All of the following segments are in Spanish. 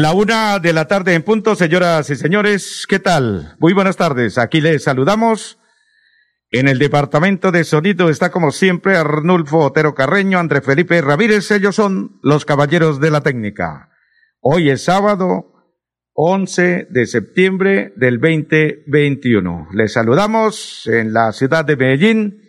La una de la tarde en punto, señoras y señores, ¿qué tal? Muy buenas tardes, aquí les saludamos. En el departamento de sonido está como siempre Arnulfo Otero Carreño, André Felipe Ramírez, ellos son los caballeros de la técnica. Hoy es sábado 11 de septiembre del 2021. Les saludamos en la ciudad de Medellín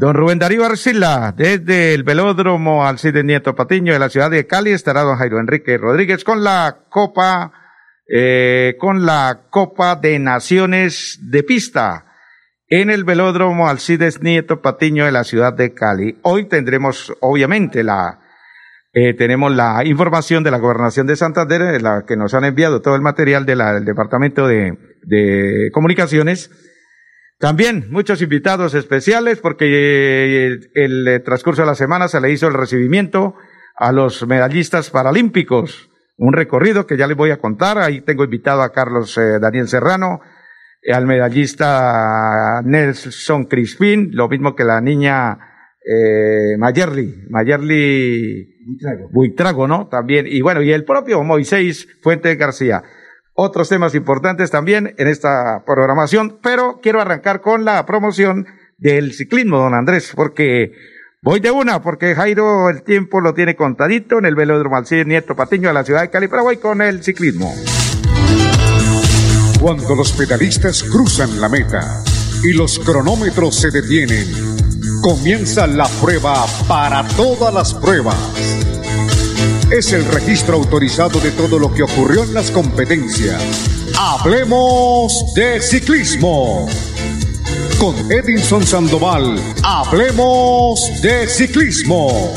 Don Rubén Darío Arcila, desde el velódromo Alcide Nieto Patiño de la ciudad de Cali, estará don Jairo Enrique Rodríguez con la Copa, eh, con la Copa de Naciones de Pista en el velódromo Alcides Nieto Patiño de la ciudad de Cali. Hoy tendremos, obviamente, la, eh, tenemos la información de la Gobernación de Santander, la que nos han enviado todo el material del Departamento de, de Comunicaciones también muchos invitados especiales porque eh, el, eh, transcurso de la semana se le hizo el recibimiento a los medallistas paralímpicos. Un recorrido que ya les voy a contar. Ahí tengo invitado a Carlos eh, Daniel Serrano, al medallista Nelson Crispín, lo mismo que la niña eh, Mayerly, Mayerly Buitrago, ¿no? También. Y bueno, y el propio Moisés Fuente García otros temas importantes también en esta programación, pero quiero arrancar con la promoción del ciclismo, don Andrés, porque voy de una, porque Jairo el tiempo lo tiene contadito en el velódromo Alcide Nieto Patiño de la ciudad de Cali, pero voy con el ciclismo. Cuando los pedalistas cruzan la meta y los cronómetros se detienen, comienza la prueba para todas las pruebas es el registro autorizado de todo lo que ocurrió en las competencias. Hablemos de ciclismo. Con Edinson Sandoval, hablemos de ciclismo.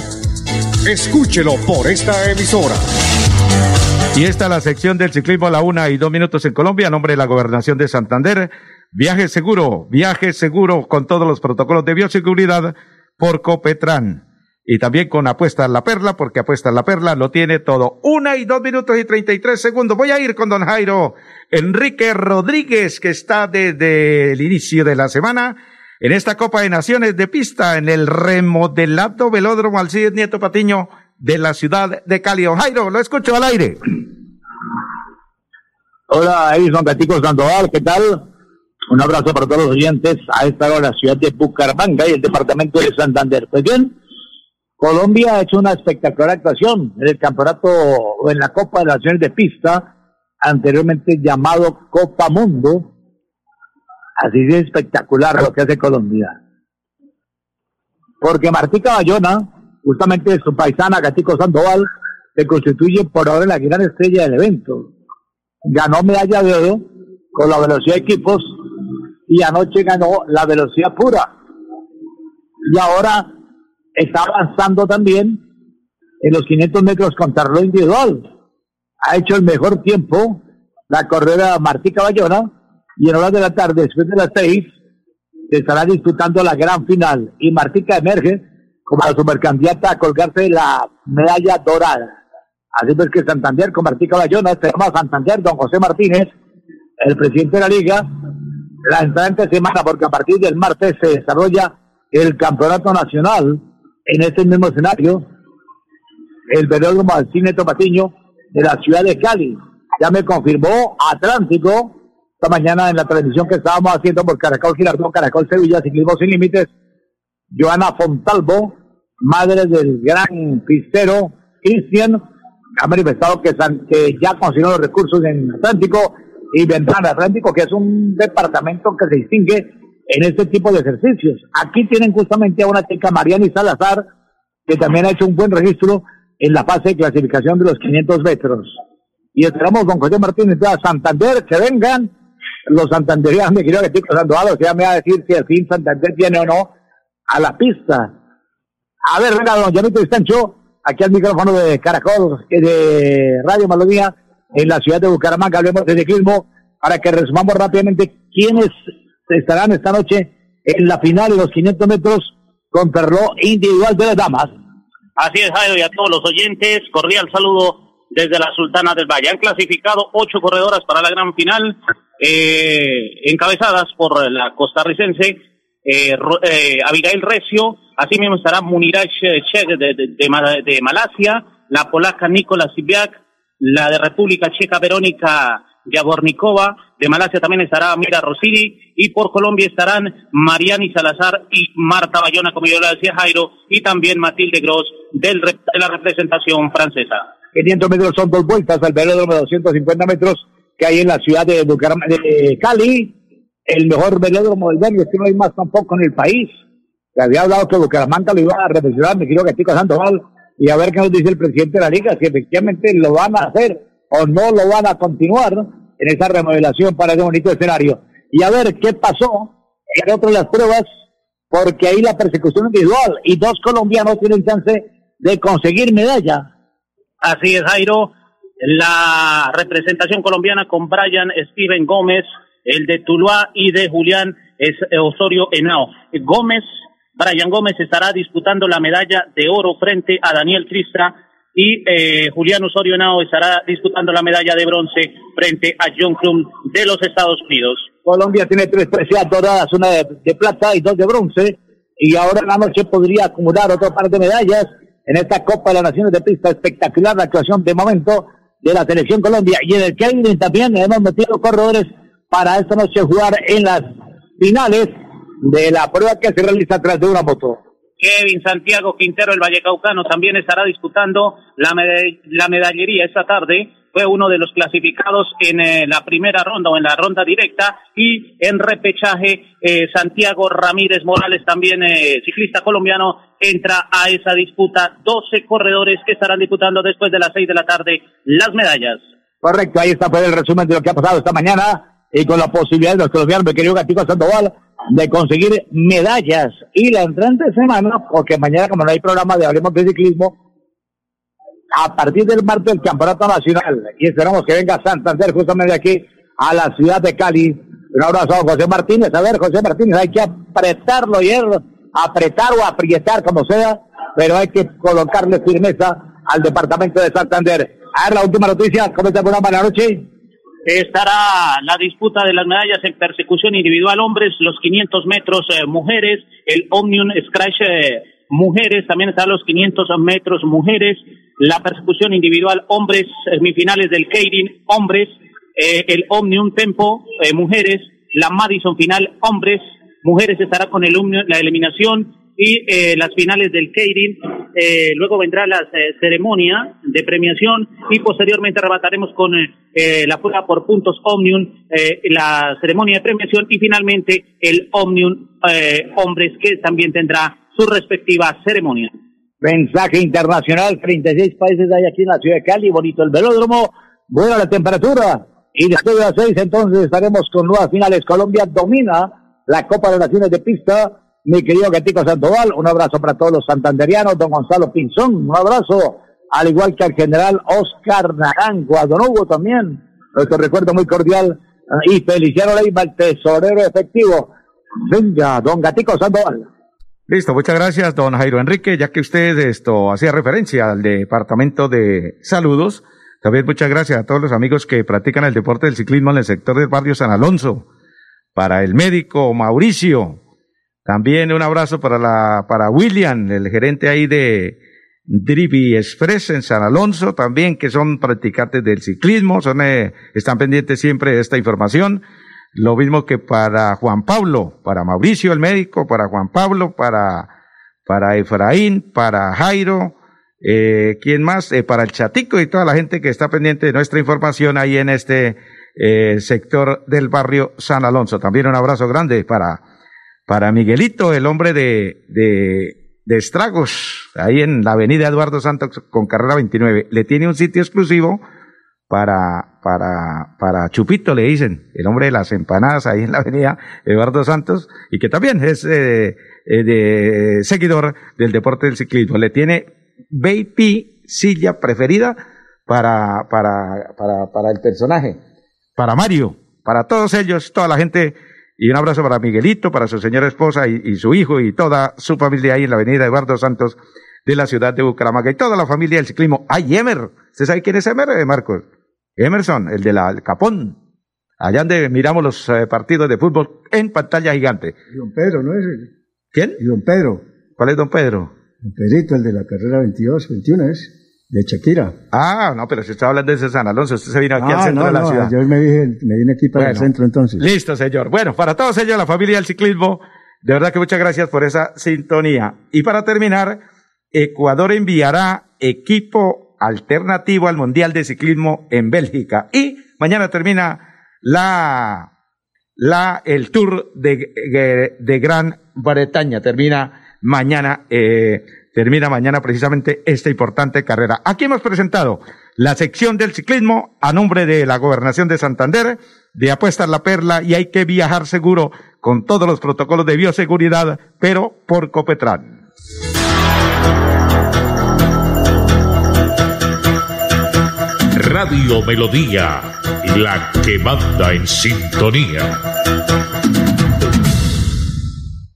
Escúchelo por esta emisora. Y esta es la sección del ciclismo a la una y dos minutos en Colombia, a nombre de la Gobernación de Santander. Viaje seguro, viaje seguro con todos los protocolos de bioseguridad por Copetran. Y también con Apuestas La Perla, porque Apuestas La Perla lo tiene todo. Una y dos minutos y treinta y tres segundos. Voy a ir con don Jairo Enrique Rodríguez, que está desde el inicio de la semana en esta Copa de Naciones de pista en el remodelado velódromo Alcides Nieto Patiño de la ciudad de Cali. Don Jairo, lo escucho al aire. Hola, Edison Gatico Sandoval, ¿qué tal? Un abrazo para todos los oyentes a esta hora, la ciudad de Bucaramanga y el departamento de Santander. Pues bien, Colombia ha hecho una espectacular actuación en el campeonato o en la Copa de Naciones de Pista, anteriormente llamado Copa Mundo. Así de espectacular lo que hace Colombia. Porque Martica Bayona, justamente su paisana Gatico Sandoval, se constituye por ahora la gran estrella del evento. Ganó medalla de oro con la velocidad de equipos y anoche ganó la velocidad pura. Y ahora está avanzando también en los 500 metros con lo individual. Ha hecho el mejor tiempo la corredora Martí Caballona y en horas de la tarde, después de las seis, se estará disputando la gran final y Martica emerge como la supercandidata a colgarse la medalla dorada. Así pues que Santander con Martí Caballona, se llama Santander, don José Martínez, el presidente de la liga, la entrante semana, porque a partir del martes se desarrolla el campeonato nacional en este mismo escenario el velódromo Cine Topatiño de la ciudad de Cali. Ya me confirmó Atlántico esta mañana en la transmisión que estábamos haciendo por Caracol Girardón, Caracol Sevilla, Ciclismo Sin Límites, Joana Fontalvo, madre del gran pistero Cristian, ha manifestado que, que ya consiguió los recursos en Atlántico y Ventana Atlántico, que es un departamento que se distingue en este tipo de ejercicios. Aquí tienen justamente a una chica, Mariana Salazar, que también ha hecho un buen registro en la fase de clasificación de los 500 metros. Y esperamos con José Martínez de Santander, que vengan los santanderianos, me quiero decir Sandoval, o sea, me va a decir si al fin Santander tiene o no a la pista. A ver, venga, don Janito Estancho, aquí al micrófono de Caracol, de Radio Malodía, en la ciudad de Bucaramanga, hablemos de ciclismo, para que resumamos rápidamente quiénes estarán esta noche en la final de los 500 metros con perro individual de las damas. Así es, Jairo, y a todos los oyentes, cordial saludo desde la Sultana del Valle. Han clasificado ocho corredoras para la gran final, eh, encabezadas por la costarricense eh, eh, Abigail Recio, así mismo estará Muniraj Sheikh de, de, de, Malasia, la polaca Nicola Sibiak, la de República Checa Verónica Yabornikova, de Malasia también estará Mira Rosini y por Colombia estarán Mariani Salazar y Marta Bayona, como yo le decía Jairo, y también Matilde Gross del, de la representación francesa. 500 metros son dos vueltas al velódromo de 250 metros que hay en la ciudad de, de Cali, el mejor velódromo del barrio, que no hay más tampoco en el país. Se había hablado que Bucaramanga lo iba a reflexionar, me quiero que Tico Sandoval, y a ver qué nos dice el presidente de la liga, si efectivamente lo van a hacer o no lo van a continuar en esa remodelación para ese bonito escenario. Y a ver qué pasó en de las pruebas, porque ahí la persecución individual y dos colombianos tienen chance de conseguir medalla. Así es, Jairo. La representación colombiana con Brian Steven Gómez, el de Tuluá y de Julián Osorio Henao. Gómez Brian Gómez estará disputando la medalla de oro frente a Daniel Cristra y eh, Julián Osorio Nao estará disputando la medalla de bronce frente a John Klum de los Estados Unidos. Colombia tiene tres preseas doradas, una de, plata y dos de bronce, y ahora en la noche podría acumular otro par de medallas en esta Copa de las Naciones de Pista. Espectacular la actuación de momento de la selección Colombia. Y en el Kevin también hemos metido corredores para esta noche jugar en las finales de la prueba que se realiza tras de una moto. Kevin Santiago Quintero, el Vallecaucano, también estará disputando la, la medallería esta tarde. Fue uno de los clasificados en eh, la primera ronda o en la ronda directa y en repechaje eh, Santiago Ramírez Morales, también eh, ciclista colombiano, entra a esa disputa. 12 corredores que estarán disputando después de las 6 de la tarde las medallas. Correcto, ahí está pues el resumen de lo que ha pasado esta mañana y con la posibilidad de los colombianos, mi querido Gatico Sandoval, de conseguir medallas. Y la entrante semana, porque mañana como no hay programa de Hablemos de Ciclismo, a partir del martes el Campeonato Nacional, y esperamos que venga Santander justamente aquí a la ciudad de Cali. Un abrazo a José Martínez. A ver, José Martínez, hay que apretarlo y apretar o aprietar como sea, pero hay que colocarle firmeza al departamento de Santander. A ver, la última noticia, ¿cómo está por la noche? Estará la disputa de las medallas en persecución individual hombres, los 500 metros eh, mujeres, el Omnium Scratch eh, mujeres, también estará los 500 metros mujeres, la persecución individual hombres, semifinales del Keirin hombres, eh, el Omnium Tempo mujeres, la Madison final hombres, mujeres estará con el la eliminación y las finales del Keirin eh, luego vendrá la eh, ceremonia de premiación y posteriormente arrebataremos con eh, la prueba por puntos Omnium, la ceremonia de premiación y finalmente el Omnium Hombres que también tendrá su respectiva ceremonia. Mensaje internacional, 36 países hay aquí en la ciudad de Cali, bonito el velódromo, buena la temperatura y después de las seis entonces estaremos con nuevas finales. Colombia domina la Copa de Naciones de Pista mi querido Gatico Sandoval, un abrazo para todos los santanderianos, don Gonzalo Pinzón, un abrazo, al igual que al general Oscar Naranjo, a don Hugo también, nuestro recuerdo muy cordial, y Feliciano Leiva, el tesorero efectivo. Venga, don Gatico Sandoval. Listo, muchas gracias, don Jairo Enrique, ya que usted esto hacía referencia al departamento de saludos. También muchas gracias a todos los amigos que practican el deporte del ciclismo en el sector del barrio San Alonso. Para el médico Mauricio, también un abrazo para la, para William, el gerente ahí de Drivi Express en San Alonso, también que son practicantes del ciclismo, son, eh, están pendientes siempre de esta información. Lo mismo que para Juan Pablo, para Mauricio el médico, para Juan Pablo, para, para Efraín, para Jairo, eh, ¿quién más? Eh, para el Chatico y toda la gente que está pendiente de nuestra información ahí en este eh, sector del barrio San Alonso. También un abrazo grande para para Miguelito, el hombre de, de, de estragos, ahí en la avenida Eduardo Santos con carrera 29. Le tiene un sitio exclusivo para, para, para Chupito, le dicen, el hombre de las empanadas ahí en la avenida Eduardo Santos, y que también es eh, eh, de seguidor del deporte del ciclismo. Le tiene VIP silla preferida para, para, para, para el personaje, para Mario, para todos ellos, toda la gente y un abrazo para Miguelito, para su señora esposa y, su hijo y toda su familia ahí en la avenida Eduardo Santos de la ciudad de Bucaramanga y toda la familia del ciclismo. ¡Ay, Emer! ¿Usted sabe quién es Emer, eh, Marcos? Emerson, el de la Capón. Allá donde miramos los eh, partidos de fútbol en pantalla gigante. Don Pedro, ¿no es? ¿Quién? Don Pedro. ¿Cuál es don Pedro? Don Pedrito, el de la carrera 22, 21 es. De Shakira. Ah, no, pero si está hablando de San Alonso, usted se vino aquí al Ah, centro no, de la no, ciudad. Yo me, dije, me vine aquí para el Bueno. centro entonces. Listo, señor. Bueno, para todos ellos, la familia del ciclismo, de verdad que muchas gracias por esa sintonía. Y para terminar, Ecuador enviará equipo alternativo al Mundial de Ciclismo en Bélgica. Y mañana termina la, la, el Tour de, de Gran Bretaña. Termina mañana, eh, termina mañana precisamente esta importante carrera. Aquí hemos presentado la sección del ciclismo a nombre de la Gobernación de Santander, de Apuestas La Perla, y hay que viajar seguro con todos los protocolos de bioseguridad, pero por Copetran. Radio Melodía, la que manda en sintonía.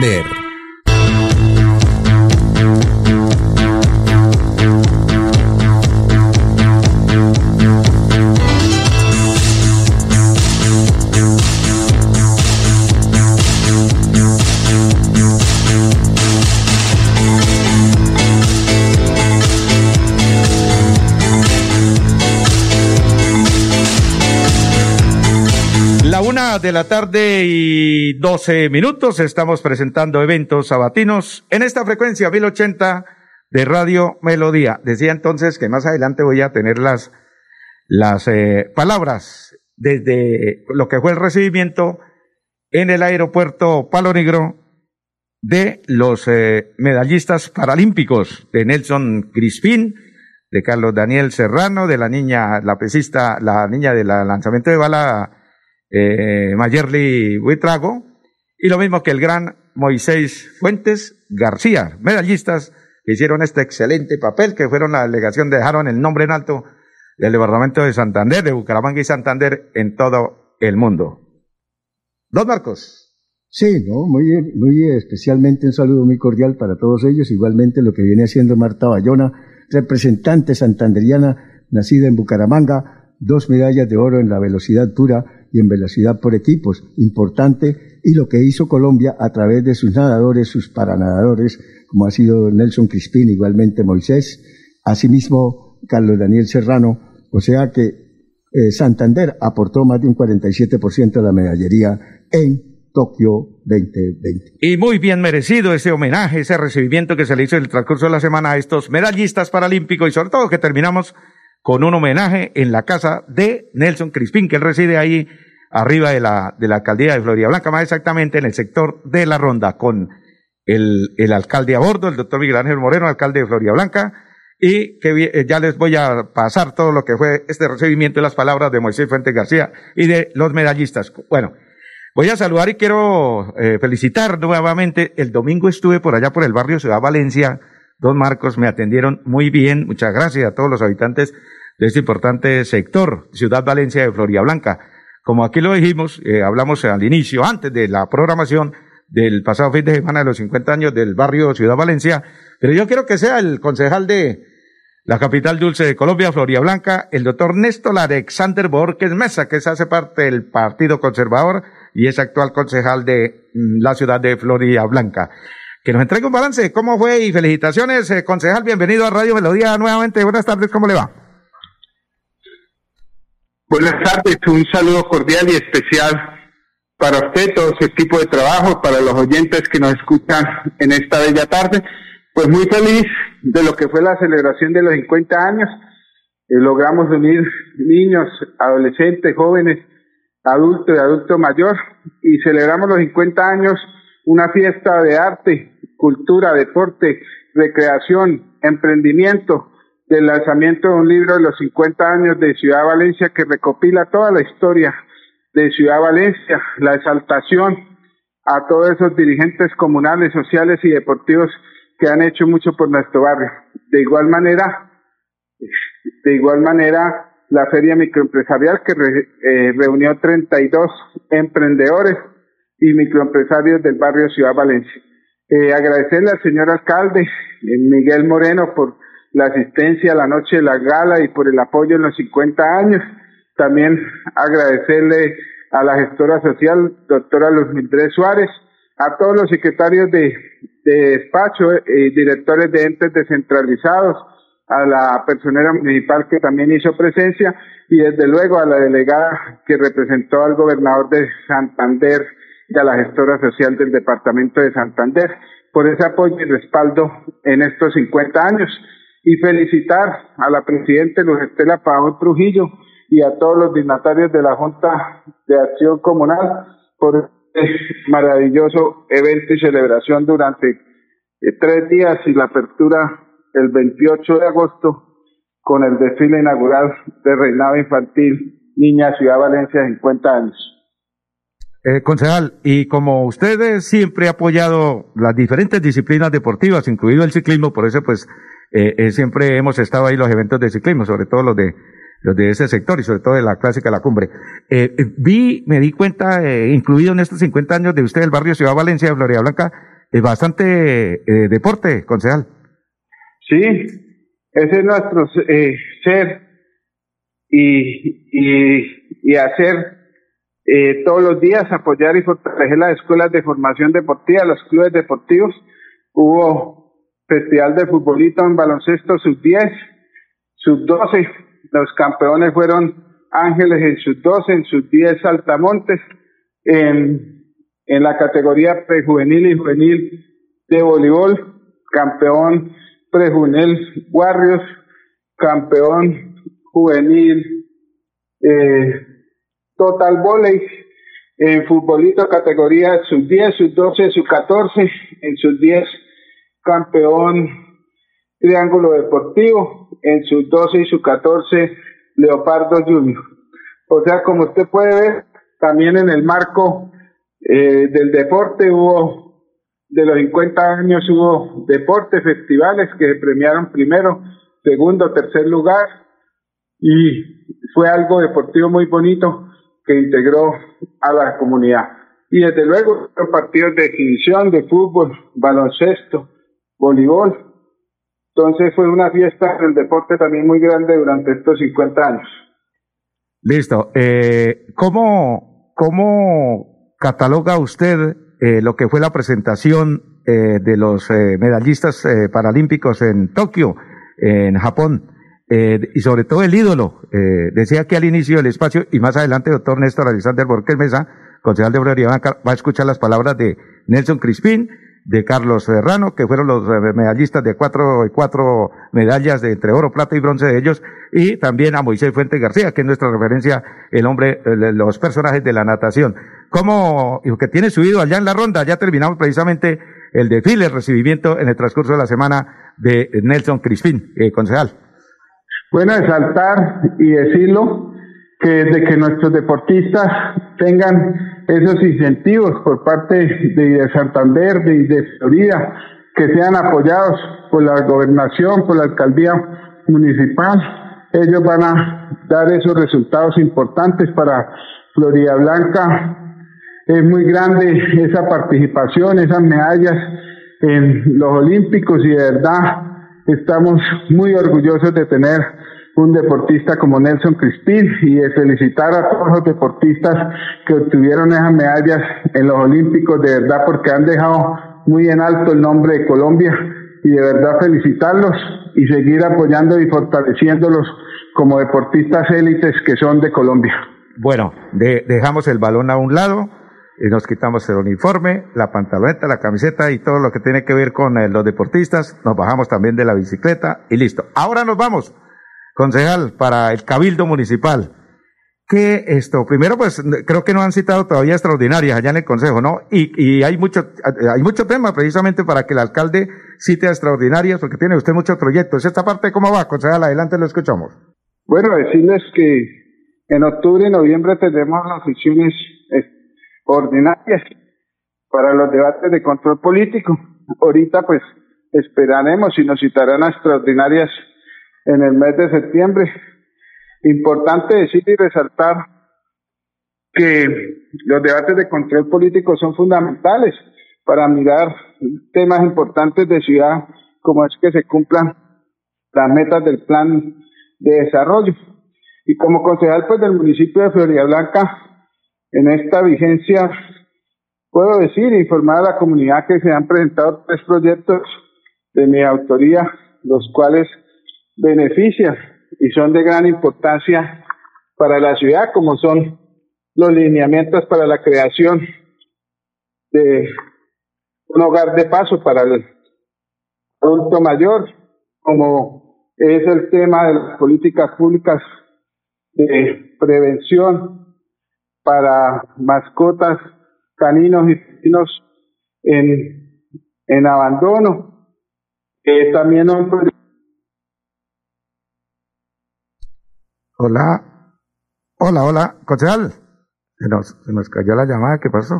La una de la tarde y 12 minutos estamos presentando eventos sabatinos en esta frecuencia 1080 de Radio Melodía. Decía entonces que más adelante voy a tener las, las eh, palabras desde lo que fue el recibimiento en el aeropuerto Palo Negro de los eh, medallistas paralímpicos de Nelson Crispín, de Carlos Daniel Serrano, de la niña, la pesista, la niña del lanzamiento de bala eh, Mayerly Huitrago, y lo mismo que el gran Moisés Fuentes García, medallistas que hicieron este excelente papel, que fueron la delegación, dejaron el nombre en alto del departamento de Santander, de Bucaramanga y Santander en todo el mundo. Dos Marcos. Sí, no, muy, muy especialmente un saludo muy cordial para todos ellos, igualmente lo que viene haciendo Marta Bayona, representante santanderiana, nacida en Bucaramanga, dos medallas de oro en la velocidad pura y en velocidad por equipos, importante, y lo que hizo Colombia a través de sus nadadores, sus paranadadores, como ha sido Nelson Crispín, igualmente Moisés, asimismo Carlos Daniel Serrano, o sea que eh, Santander aportó más de un 47% de la medallería en Tokio 2020. Y muy bien merecido ese homenaje, ese recibimiento que se le hizo en el transcurso de la semana a estos medallistas paralímpicos y sobre todo que terminamos con un homenaje en la casa de Nelson Crispín, que él reside ahí arriba de la, de la alcaldía de Florida Blanca, más exactamente en el sector de la Ronda, con el, el alcalde a bordo, el doctor Miguel Ángel Moreno, alcalde de Florida Blanca, y que eh, ya les voy a pasar todo lo que fue este recibimiento y las palabras de Moisés Fuentes García y de los medallistas. Bueno, voy a saludar y quiero eh, felicitar nuevamente. El domingo estuve por allá por el barrio Ciudad Valencia, Don Marcos, me atendieron muy bien. Muchas gracias a todos los habitantes de este importante sector, Ciudad Valencia de Florida Blanca. Como aquí lo dijimos, eh, hablamos al inicio, antes de la programación del pasado fin de semana de los 50 años del barrio Ciudad Valencia, pero yo quiero que sea el concejal de la capital dulce de Colombia, Florida Blanca, el doctor Néstor Alexander Borges Mesa, que se hace parte del Partido Conservador y es actual concejal de mm, la ciudad de Florida Blanca que nos entregue un balance cómo fue y felicitaciones, eh, concejal, bienvenido a Radio Melodía nuevamente. Buenas tardes, ¿cómo le va? Buenas tardes, un saludo cordial y especial para usted, todo su equipo de trabajo, para los oyentes que nos escuchan en esta bella tarde. Pues muy feliz de lo que fue la celebración de los 50 años. logramos unir niños, adolescentes, jóvenes, adultos y adulto mayor y celebramos los 50 años una fiesta de arte, cultura, deporte, recreación, emprendimiento, del lanzamiento de un libro de los 50 años de Ciudad Valencia que recopila toda la historia de Ciudad Valencia, la exaltación a todos esos dirigentes comunales, sociales y deportivos que han hecho mucho por nuestro barrio. De igual manera, de igual manera, la feria microempresarial que eh, reunió 32 emprendedores y microempresarios del barrio Ciudad Valencia. Eh, agradecerle al señor alcalde eh, Miguel Moreno por la asistencia a la noche de la gala y por el apoyo en los 50 años. También agradecerle a la gestora social, doctora Luz Mildred Suárez, a todos los secretarios de, de despacho y directores de entes descentralizados, a la personera municipal que también hizo presencia y desde luego a la delegada que representó al gobernador de Santander y a la gestora social del departamento de Santander por ese apoyo y respaldo en estos 50 años y felicitar a la presidenta Luz Estela Pavón Trujillo y a todos los dignatarios de la Junta de Acción Comunal por este maravilloso evento y celebración durante eh, tres días y la apertura el 28 de agosto con el desfile inaugural de Reinado Infantil Niña Ciudad Valencia 50 años. Eh, concejal, y como usted siempre ha apoyado las diferentes disciplinas deportivas, incluido el ciclismo, por eso pues eh, eh, siempre hemos estado ahí los eventos de ciclismo, sobre todo los de los de ese sector y sobre todo de la clásica La Cumbre. Eh, eh vi, me di cuenta, incluido en estos 50 años de usted el barrio Ciudad Valencia de Florida Blanca, es bastante deporte, concejal. Sí, ese es nuestro ser y, y, y hacer eh, todos los días apoyar y fortalecer las escuelas de formación deportiva, los clubes deportivos. Hubo festival de futbolito en baloncesto sub 10, sub 12. Los campeones fueron Ángeles en sub 12, en sub 10 Saltamontes, en, en la categoría prejuvenil y juvenil de voleibol, campeón prejuvenil Warriors, campeón juvenil eh, Total Volley, en futbolito categoría sub 10, sub 12, sub 14, en sub 10 campeón Triángulo Deportivo, en sub 12 y sub 14 Leopardo Junior. O sea, como usted puede ver, también en el marco eh, del deporte hubo, de los 50 años hubo deportes, festivales que premiaron primero, segundo, tercer lugar y fue algo deportivo muy bonito que integró a la comunidad. Y desde luego partidos de exhibición de fútbol, baloncesto, voleibol. Entonces fue una fiesta del deporte también muy grande durante estos 50 años. Listo. Eh, ¿cómo, ¿Cómo cataloga usted eh, lo que fue la presentación eh, de los eh, medallistas eh, paralímpicos en Tokio, en Japón? Eh, y sobre todo el ídolo. Eh, decía que al inicio del espacio, y más adelante, doctor Néstor Alexander Borges Mesa, concejal de Obrería, va a escuchar las palabras de Nelson Crispín, de Carlos Serrano, que fueron los eh, medallistas de cuatro, cuatro medallas de entre oro, plata y bronce de ellos, y también a Moisés Fuente García, que es nuestra referencia, el hombre, los personajes de la natación. ¿Cómo, que tiene subido allá en la ronda? Ya terminamos precisamente el desfile, el recibimiento en el transcurso de la semana de Nelson Crispín, concejal. Bueno, exaltar y decirlo que desde que nuestros deportistas tengan esos incentivos por parte de, Santander de, Florida, que sean apoyados por la gobernación, por la alcaldía municipal, ellos van a dar esos resultados importantes para Florida Blanca. Es muy grande esa participación, esas medallas en los Olímpicos y de verdad estamos muy orgullosos de tener un deportista como Nelson Crispín y de felicitar a todos los deportistas que obtuvieron esas medallas en los Olímpicos, de verdad porque han dejado muy en alto el nombre de Colombia y de verdad felicitarlos y seguir apoyando y fortaleciéndolos como deportistas élites que son de Colombia. Bueno, dejamos el balón a un lado y nos quitamos el uniforme, la pantaloneta, la camiseta y todo lo que tiene que ver con eh, los deportistas, nos bajamos también de la bicicleta y listo. Ahora nos vamos concejal, para el Cabildo Municipal. Que esto, primero, pues creo que no han citado todavía extraordinarias allá en el Consejo, ¿no? Y, y hay mucho, hay mucho tema precisamente para que el alcalde cite a extraordinarias, porque tiene usted muchos proyectos. ¿Esta parte cómo va, concejal? Adelante lo escuchamos. Bueno, decirles que en octubre y noviembre tendremos las sesiones ordinarias para los debates de control político. Ahorita, pues, esperaremos si nos citarán extraordinarias en el mes de septiembre. Importante decir y resaltar que los debates de control político son fundamentales para mirar temas importantes de ciudad, como es que se cumplan las metas del plan de desarrollo. Y como concejal pues del municipio de Florida Blanca, en esta vigencia puedo decir e informar a la comunidad que se han presentado tres proyectos de mi autoría, los cuales benefician y son de gran importancia para la ciudad, como son los lineamientos para la creación de un hogar de paso para el adulto mayor, como es el tema de las políticas públicas de prevención para mascotas, caninos y vecinos en, en abandono. Eh, también Hola, hola, hola, concejal. Se nos, se nos cayó la llamada, ¿qué pasó?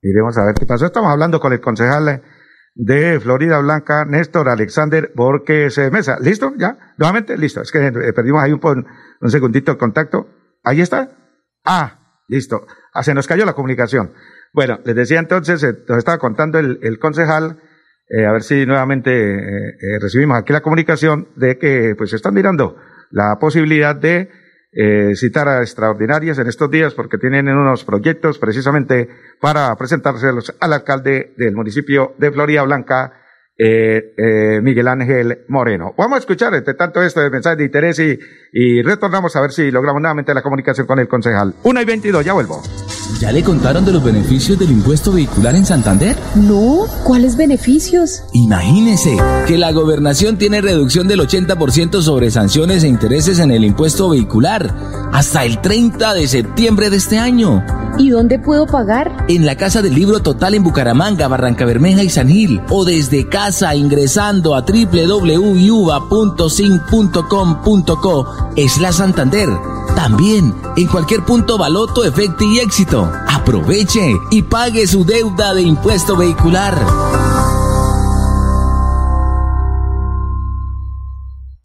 Iremos a ver qué pasó. Estamos hablando con el concejal de Florida Blanca, Néstor Alexander Borges Mesa. ¿Listo? ¿Ya? ¿Nuevamente? Listo. Es que eh, perdimos ahí un, un segundito el contacto. ¿Ahí está? Ah, listo. Ah, se nos cayó la comunicación. Bueno, les decía entonces, eh, nos estaba contando el, concejal, eh, a ver si nuevamente eh, recibimos aquí la comunicación de que pues están mirando la posibilidad de citar a extraordinarias en estos días porque tienen unos proyectos precisamente para presentárselos al alcalde del municipio de Florida Blanca, Miguel Ángel Moreno. Vamos a escuchar entre tanto esto de mensaje de interés y, y retornamos a ver si logramos nuevamente la comunicación con el concejal. Una y veintidós, ya vuelvo. ¿Ya le contaron de los beneficios del impuesto vehicular en Santander? No, ¿cuáles beneficios? Imagínese que la gobernación tiene reducción del 80% sobre sanciones e intereses en el impuesto vehicular hasta el 30 de septiembre de este año. ¿Y dónde puedo pagar? En la Casa del Libro Total en Bucaramanga, Barranca Bermeja y San Gil. O desde casa ingresando a www.sin.com.co es la Santander. También en cualquier punto Baloto, Efecto y Éxito. Aproveche y pague su deuda de impuesto vehicular.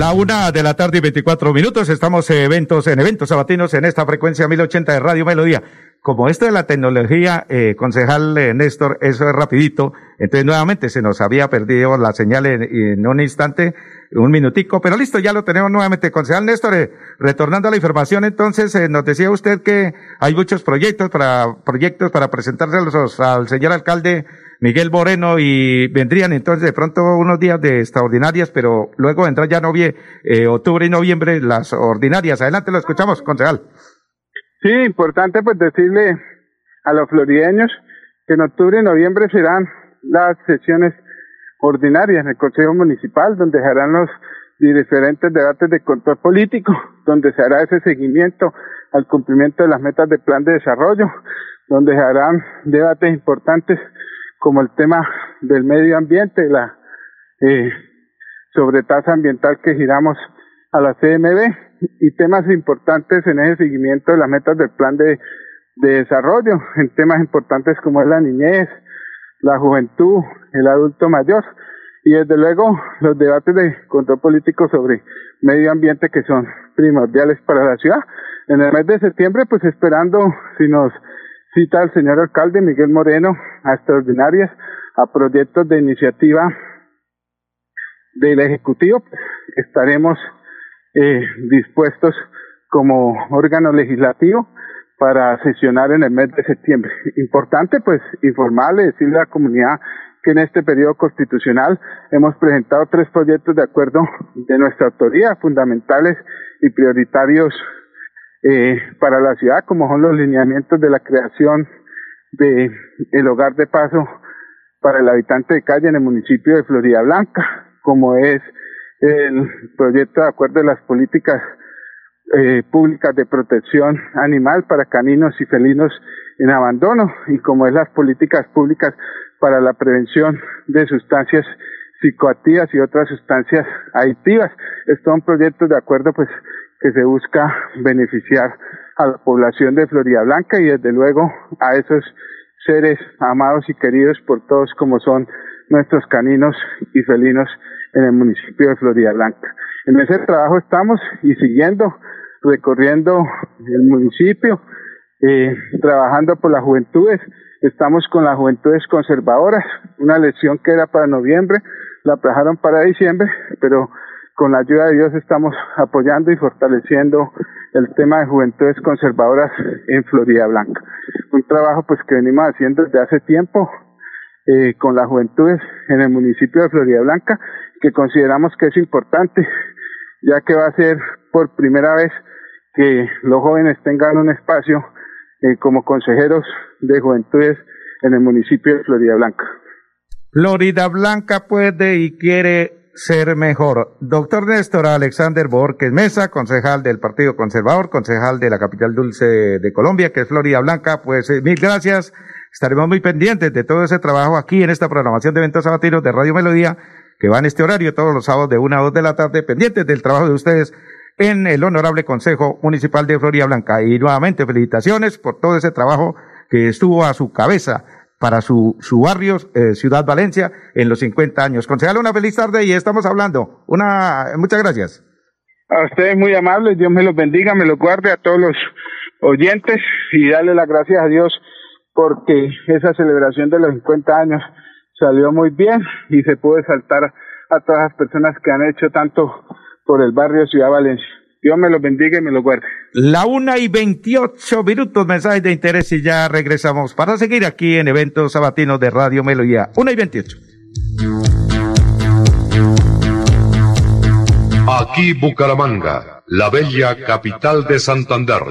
La una de la tarde y 24 minutos. Estamos en eventos, en eventos sabatinos en esta frecuencia 1080 de Radio Melodía. Como esto de la tecnología, eh, concejal eh, Néstor, eso es rapidito. Entonces nuevamente se nos había perdido la señal en, un instante, un minutico, pero listo, ya lo tenemos nuevamente. Concejal Néstor, eh, retornando a la información, entonces eh, nos decía usted que hay muchos proyectos para, proyectos para presentárselos al señor alcalde Miguel Moreno y vendrían entonces de pronto unos días de extraordinarias, pero luego vendrá ya novie, eh, octubre y noviembre las ordinarias. Adelante, lo escuchamos, concejal. Sí, importante pues decirle a los florideños que en octubre y noviembre serán las sesiones ordinarias en el Consejo Municipal, donde se harán los diferentes debates de control político, donde se hará ese seguimiento al cumplimiento de las metas del plan de desarrollo, donde se harán debates importantes como el tema del medio ambiente, la eh, sobre tasa ambiental que giramos a la CMB y temas importantes en ese seguimiento de las metas del plan de desarrollo en temas importantes como es la niñez, la juventud, el adulto mayor y desde luego los debates de control político sobre medio ambiente que son primordiales para la ciudad. En el mes de septiembre, pues esperando si nos cita el señor alcalde Miguel Moreno a extraordinarias, a proyectos de iniciativa del Ejecutivo, estaremos eh, dispuestos como órgano legislativo para sesionar en el mes de septiembre. Importante pues informarle, decirle a la comunidad que en este periodo constitucional hemos presentado tres proyectos de acuerdo de nuestra autoría fundamentales y prioritarios eh, para la ciudad, como son los lineamientos de la creación de el hogar de paso para el habitante de calle en el municipio de Florida Blanca, como es el proyecto de acuerdo de las políticas eh, públicas de protección animal para caninos y felinos en abandono y como es las políticas públicas para la prevención de sustancias psicoactivas y otras sustancias adictivas. Estos son proyectos de acuerdo pues que se busca beneficiar a la población de Florida Blanca y desde luego a esos seres amados y queridos por todos como son nuestros caninos y felinos en el municipio de Florida Blanca. En ese trabajo estamos y siguiendo recorriendo el municipio, eh, trabajando por las juventudes. Estamos con las juventudes conservadoras, una lección que era para noviembre, la trabajaron para diciembre, pero con la ayuda de Dios estamos apoyando y fortaleciendo el tema de juventudes conservadoras en Florida Blanca. Un trabajo pues que venimos haciendo desde hace tiempo eh, con las juventudes en el municipio de Florida Blanca, que consideramos que es importante, ya que va a ser por primera vez que los jóvenes tengan un espacio eh, como consejeros de juventudes en el municipio de Florida Blanca. Florida Blanca puede y quiere ser mejor. Doctor Néstor Alexander Borges Mesa, concejal del Partido Conservador, concejal de la capital dulce de Colombia, que es Florida Blanca, pues eh, mil gracias. Estaremos muy pendientes de todo ese trabajo aquí en esta programación de eventos sabatinos de Radio Melodía, que va en este horario todos los sábados de una a dos de la tarde, pendientes del trabajo de ustedes en el Honorable Consejo Municipal de Florida Blanca. Y nuevamente felicitaciones por todo ese trabajo que estuvo a su cabeza para su, su barrio, eh, Ciudad Valencia, en los 50 años. Concejal, una feliz tarde y estamos hablando. Una, muchas gracias. A ustedes muy amables, Dios me los bendiga, me los guarde a todos los oyentes y darle las gracias a Dios porque esa celebración de los 50 años salió muy bien y se pudo saltar a todas las personas que han hecho tanto por el barrio Ciudad Valencia. Dios me lo bendiga y me lo guarde. La una y veintiocho minutos, mensajes de interés y ya regresamos para seguir aquí en eventos sabatinos de Radio Melodía. Una y veintiocho. Aquí Bucaramanga, la bella capital de Santander.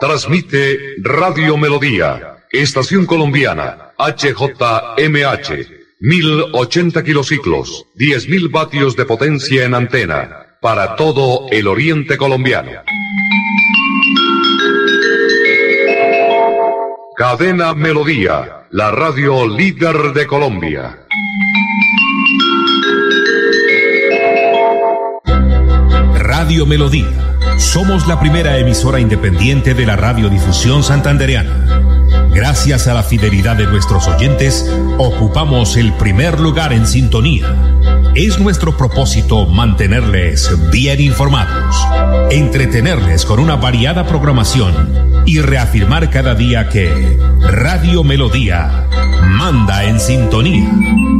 Transmite Radio Melodía, Estación Colombiana, HJMH 1080 kilociclos, 10.000 vatios de potencia en antena, para todo el oriente colombiano. Cadena Melodía, la radio líder de Colombia. Radio Melodía. Somos la primera emisora independiente de la radiodifusión santandereana Gracias a la fidelidad de nuestros oyentes, ocupamos el primer lugar en sintonía. Es nuestro propósito mantenerles bien informados, entretenerles con una variada programación y reafirmar cada día que Radio Melodía manda en sintonía.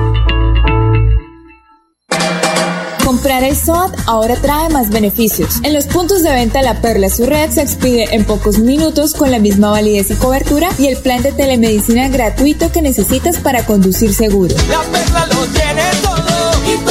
Comprar el SOAT ahora trae más beneficios. En los puntos de venta La Perla su red se expide en pocos minutos con la misma validez y cobertura y el plan de telemedicina gratuito que necesitas para conducir seguro. La Perla lo tiene todo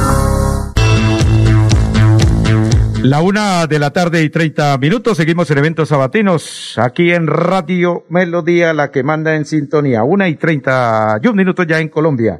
La una de la tarde y treinta minutos, seguimos en eventos sabatinos, aquí en Radio Melodía, la que manda en sintonía, una y treinta y un minuto ya en Colombia.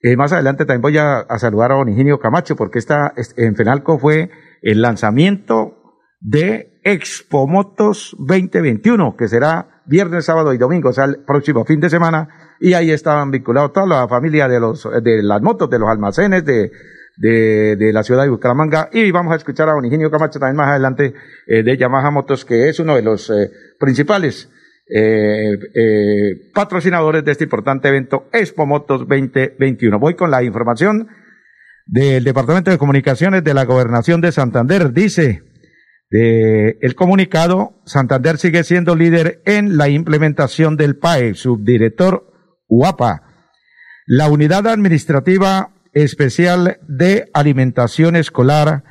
Eh, más adelante también voy a, saludar a Don Ingenio Camacho, porque está en Fenalco fue el lanzamiento de Expo Motos 2021, que será viernes, sábado y domingo, o sea, el próximo fin de semana, y ahí estaban vinculados toda la familia de los, de las motos, de los almacenes, de, de, de, la ciudad de Bucaramanga y vamos a escuchar a Don Ingenio Camacho también más adelante eh, de Yamaha Motos que es uno de los eh, principales eh, patrocinadores de este importante evento Expo Motos 2021. Voy con la información del Departamento de Comunicaciones de la Gobernación de Santander. Dice el comunicado, Santander sigue siendo líder en la implementación del PAE, subdirector UAPA. La unidad administrativa especial de alimentación escolar,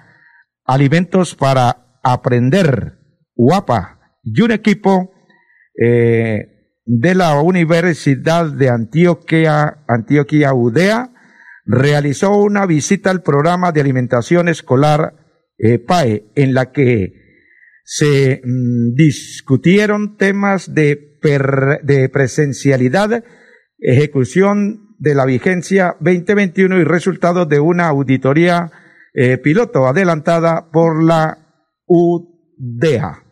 alimentos para aprender, UAPA, y un equipo eh, de la Universidad de Antioquia, Antioquia UDEA, realizó una visita al programa de alimentación escolar eh, PAE, en la que se mm, discutieron temas de, de presencialidad, ejecución de la vigencia 2021 y resultados de una auditoría eh, piloto adelantada por la UDEA.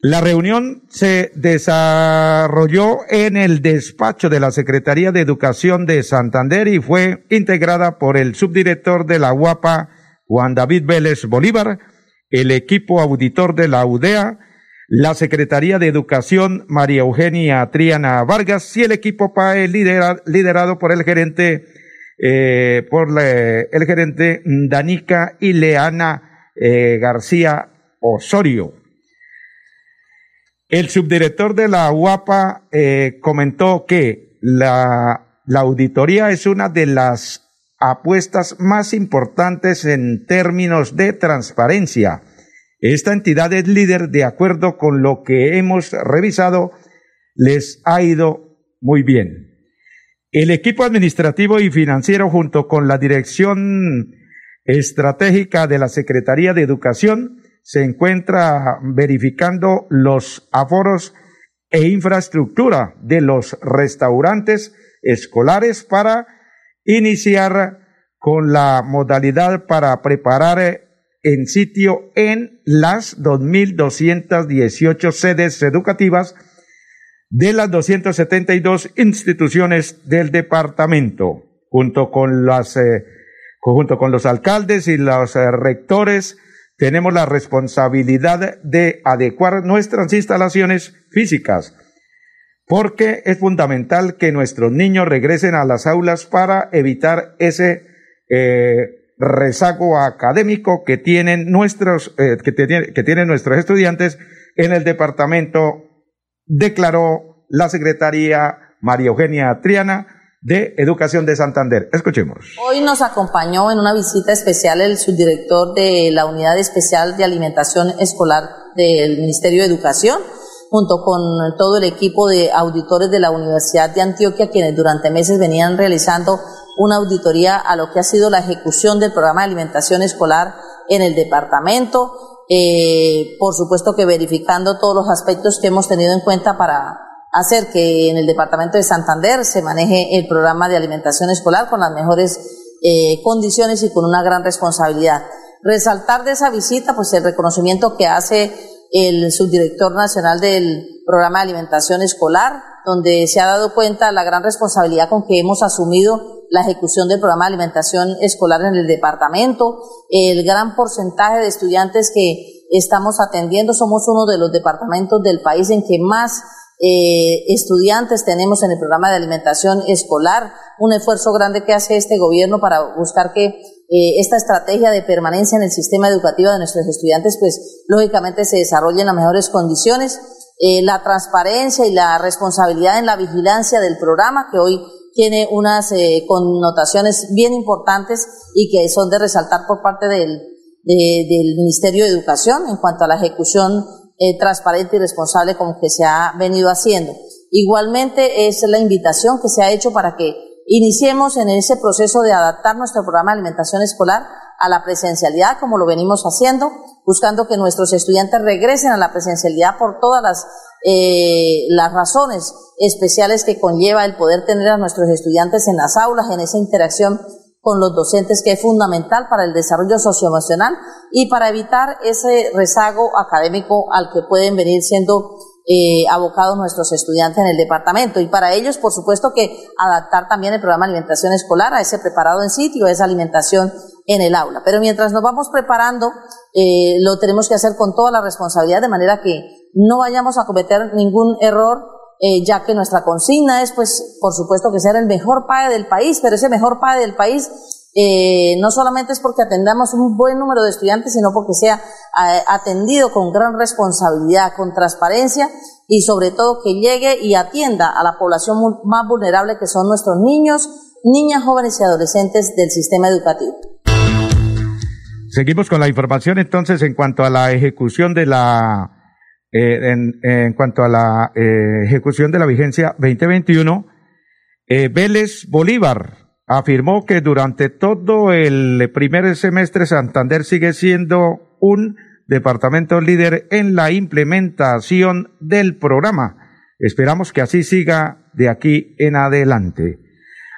La reunión se desarrolló en el despacho de la Secretaría de Educación de Santander y fue integrada por el subdirector de la UAPA, Juan David Vélez Bolívar, el equipo auditor de la UDEA, la Secretaría de Educación María Eugenia Triana Vargas y el equipo PAE liderado por el gerente eh, por el gerente Danica Ileana eh, García Osorio. El subdirector de la UAPA eh, comentó que la auditoría es una de las apuestas más importantes en términos de transparencia esta entidad es líder de acuerdo con lo que hemos revisado, les ha ido muy bien. El equipo administrativo y financiero junto con la dirección estratégica de la Secretaría de Educación se encuentra verificando los aforos e infraestructura de los restaurantes escolares para iniciar con la modalidad para preparar en sitio en las 2.218 sedes educativas de las 272 instituciones del departamento, junto con las, eh, junto con los alcaldes y los eh, rectores, tenemos la responsabilidad de adecuar nuestras instalaciones físicas, porque es fundamental que nuestros niños regresen a las aulas para evitar ese eh, rezago académico que tienen nuestros, eh, que, que tienen nuestros estudiantes en el departamento, declaró la secretaria María Eugenia Triana de Educación de Santander. Escuchemos. Hoy nos acompañó en una visita especial el subdirector de la Unidad Especial de Alimentación Escolar del Ministerio de Educación, junto con todo el equipo de auditores de la Universidad de Antioquia, quienes durante meses venían realizando una auditoría a lo que ha sido la ejecución del programa de alimentación escolar en el departamento, eh, por supuesto que verificando todos los aspectos que hemos tenido en cuenta para hacer que en el departamento de Santander se maneje el programa de alimentación escolar con las mejores eh, condiciones y con una gran responsabilidad. Resaltar de esa visita, pues el reconocimiento que hace el subdirector nacional del programa de alimentación escolar, donde se ha dado cuenta la gran responsabilidad con que hemos asumido la ejecución del programa de alimentación escolar en el departamento, el gran porcentaje de estudiantes que estamos atendiendo, somos uno de los departamentos del país en que más eh, estudiantes tenemos en el programa de alimentación escolar, un esfuerzo grande que hace este gobierno para buscar que eh, esta estrategia de permanencia en el sistema educativo de nuestros estudiantes, pues lógicamente se desarrolle en las mejores condiciones. Eh, la transparencia y la responsabilidad en la vigilancia del programa, que hoy tiene unas eh, connotaciones bien importantes y que son de resaltar por parte del, del Ministerio de Educación en cuanto a la ejecución eh, transparente y responsable como que se ha venido haciendo. Igualmente es la invitación que se ha hecho para que iniciemos en ese proceso de adaptar nuestro programa de alimentación escolar a la presencialidad como lo venimos haciendo, buscando que nuestros estudiantes regresen a la presencialidad por todas las, eh, las razones especiales que conlleva el poder tener a nuestros estudiantes en las aulas, en esa interacción con los docentes que es fundamental para el desarrollo socioemocional y para evitar ese rezago académico al que pueden venir siendo eh, abocados nuestros estudiantes en el departamento. Y para ellos, por supuesto que adaptar también el programa de alimentación escolar a ese preparado en sitio, a esa alimentación en el aula. Pero mientras nos vamos preparando, eh, lo tenemos que hacer con toda la responsabilidad, de manera que no vayamos a cometer ningún error eh, ya que nuestra consigna es, pues, por supuesto, que ser el mejor PAE del país, pero ese mejor PAE del país eh, no solamente es porque atendamos un buen número de estudiantes, sino porque sea eh, atendido con gran responsabilidad, con transparencia y sobre todo que llegue y atienda a la población más vulnerable que son nuestros niños, niñas, jóvenes y adolescentes del sistema educativo. Seguimos con la información entonces en cuanto a la ejecución de la eh, en, en, cuanto a la ejecución de la vigencia 2021, eh, Vélez Bolívar afirmó que durante todo el primer semestre Santander sigue siendo un departamento líder en la implementación del programa. Esperamos que así siga de aquí en adelante.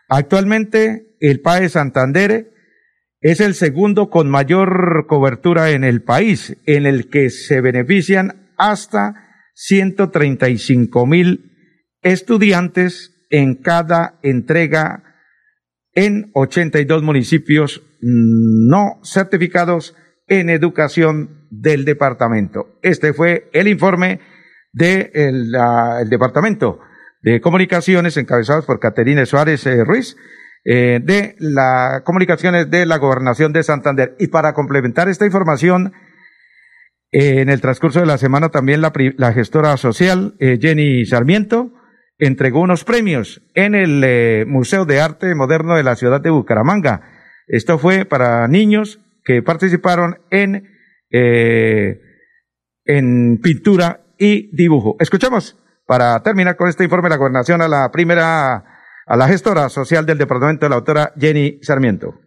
Actualmente, el PAE Santander es el segundo con mayor cobertura en el país, en el que se benefician hasta 135 mil estudiantes en cada entrega en 82 municipios no certificados en educación del departamento. Este fue el informe del de Departamento de Comunicaciones encabezados por Caterina Suárez eh, Ruiz eh, de las comunicaciones de la Gobernación de Santander. Y para complementar esta información, en el transcurso de la semana también la, gestora social eh, Jenny Sarmiento entregó unos premios en el eh, Museo de Arte Moderno de la ciudad de Bucaramanga. Esto fue para niños que participaron en, eh, en pintura y dibujo. Escuchemos, para terminar con este informe, la gobernación a la primera, a la gestora social del departamento, la autora Jenny Sarmiento.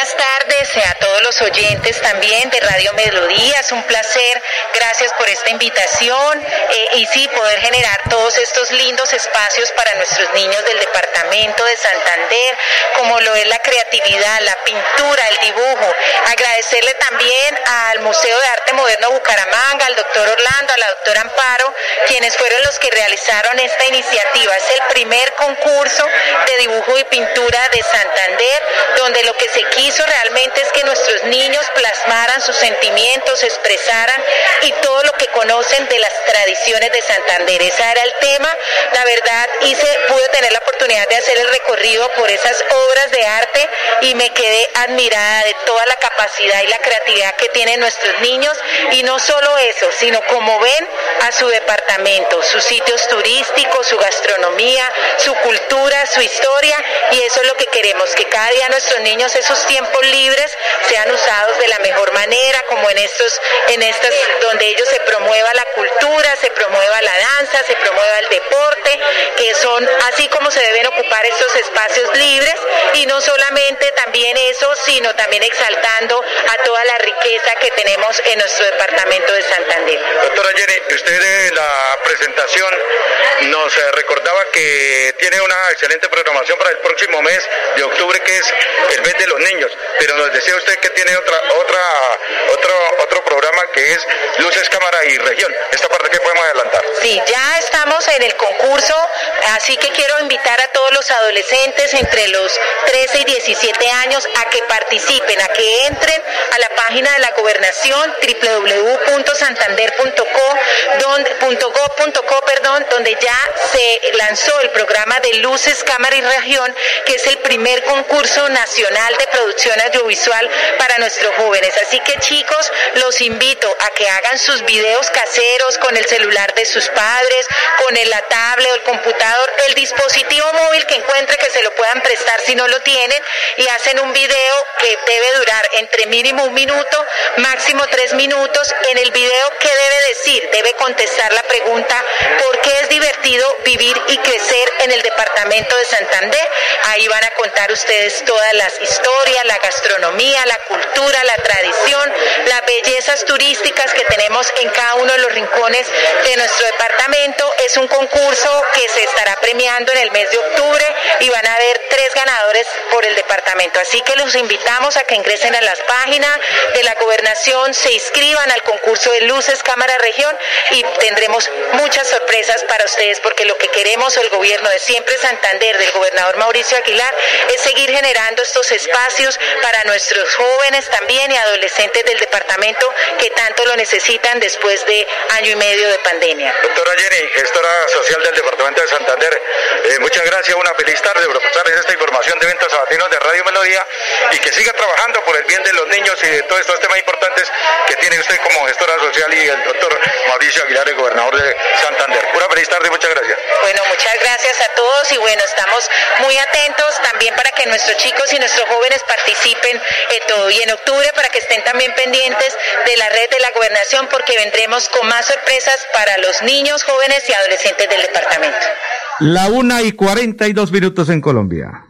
Buenas tardes a todos los oyentes también de Radio Melodía. Es un placer. Gracias por esta invitación eh, y sí, poder generar todos estos lindos espacios para nuestros niños del departamento de Santander, como lo es la creatividad, la pintura, el dibujo. Agradecerle también al Museo de Arte Moderno Bucaramanga, al doctor Orlando, a la doctora Amparo, quienes fueron los que realizaron esta iniciativa. Es el primer concurso de dibujo y pintura de Santander, donde lo que se quiso realmente es que nuestros niños plasmaran sus sentimientos, expresaran y todo lo que conocen de las tradiciones de Santander. Ese era el tema. La verdad, hice, pude tener la oportunidad de hacer el recorrido por esas obras de arte y me quedé admirada de toda la capacidad y la creatividad que tienen nuestros niños. Y no solo eso, sino como ven a su departamento, sus sitios turísticos, su gastronomía, su cultura, su historia. Y eso es lo que queremos, que cada día nuestros niños esos tiempos libres sean usados de la mejor manera, como en estos, en estas, donde ellos se promueva la cultura, se promueva la danza, se promueva el deporte, que son así como se deben ocupar estos espacios libres y no solamente también eso, sino también exaltando a toda la riqueza que tenemos en nuestro departamento de Santander. Doctora Jenny, usted en la presentación nos eh, recordaba que tiene una excelente programación para el próximo mes de octubre, que es el mes de los niños pero nos decía usted que tiene otra, otra, otro, otro programa que es Luces, Cámara y Región. ¿Esta parte qué podemos adelantar? Sí, ya estamos en el concurso, así que quiero invitar a todos los adolescentes entre los 13 y 17 años a que participen, a que entren a la página de la gobernación www.santander.co, perdón, donde ya se lanzó el programa de Luces, Cámara y Región, que es el primer concurso nacional de producción audiovisual para nuestros jóvenes. Así que chicos, los invito a que hagan sus videos caseros con el celular de sus padres, con el, la tablet o el computador, el dispositivo móvil que encuentre que se lo puedan prestar si no lo tienen y hacen un video que debe durar entre mínimo un minuto, máximo tres minutos. En el video, ¿qué debe decir? Debe contestar la pregunta, ¿por qué es divertido vivir y crecer en el departamento de Santander? Ahí van a contar ustedes todas las historias, la gastronomía, la cultura, la tradición, las bellezas turísticas que tenemos en cada uno de los rincones de nuestro departamento. Es un concurso que se estará premiando en el mes de octubre y van a haber tres ganadores por el departamento. Así que los invitamos a que ingresen a las páginas de la gobernación, se inscriban al concurso de Luces Cámara Región y tendremos muchas sorpresas para ustedes porque lo que queremos el gobierno de siempre Santander, del gobernador Mauricio Aguilar, es seguir generando estos espacios para nuestros jóvenes también y adolescentes del departamento que tanto lo necesitan después de año y medio de pandemia. Doctora Jenny, gestora social del departamento de Santander, eh, muchas gracias, una feliz tarde por pasarles esta información de eventos sabatinos de Radio Melodía y que siga trabajando por el bien de los niños y de todos estos temas importantes que tiene usted como gestora social y el doctor Mauricio Aguilar, el gobernador de Santander. Una feliz tarde, muchas gracias. Bueno, muchas gracias a todos y bueno, estamos muy atentos también para que nuestros chicos y nuestros jóvenes participen en todo y en octubre para que estén también pendientes de la red de la gobernación porque vendremos con más sorpresas para los niños, jóvenes y adolescentes del departamento. La una y cuarenta y dos minutos en Colombia.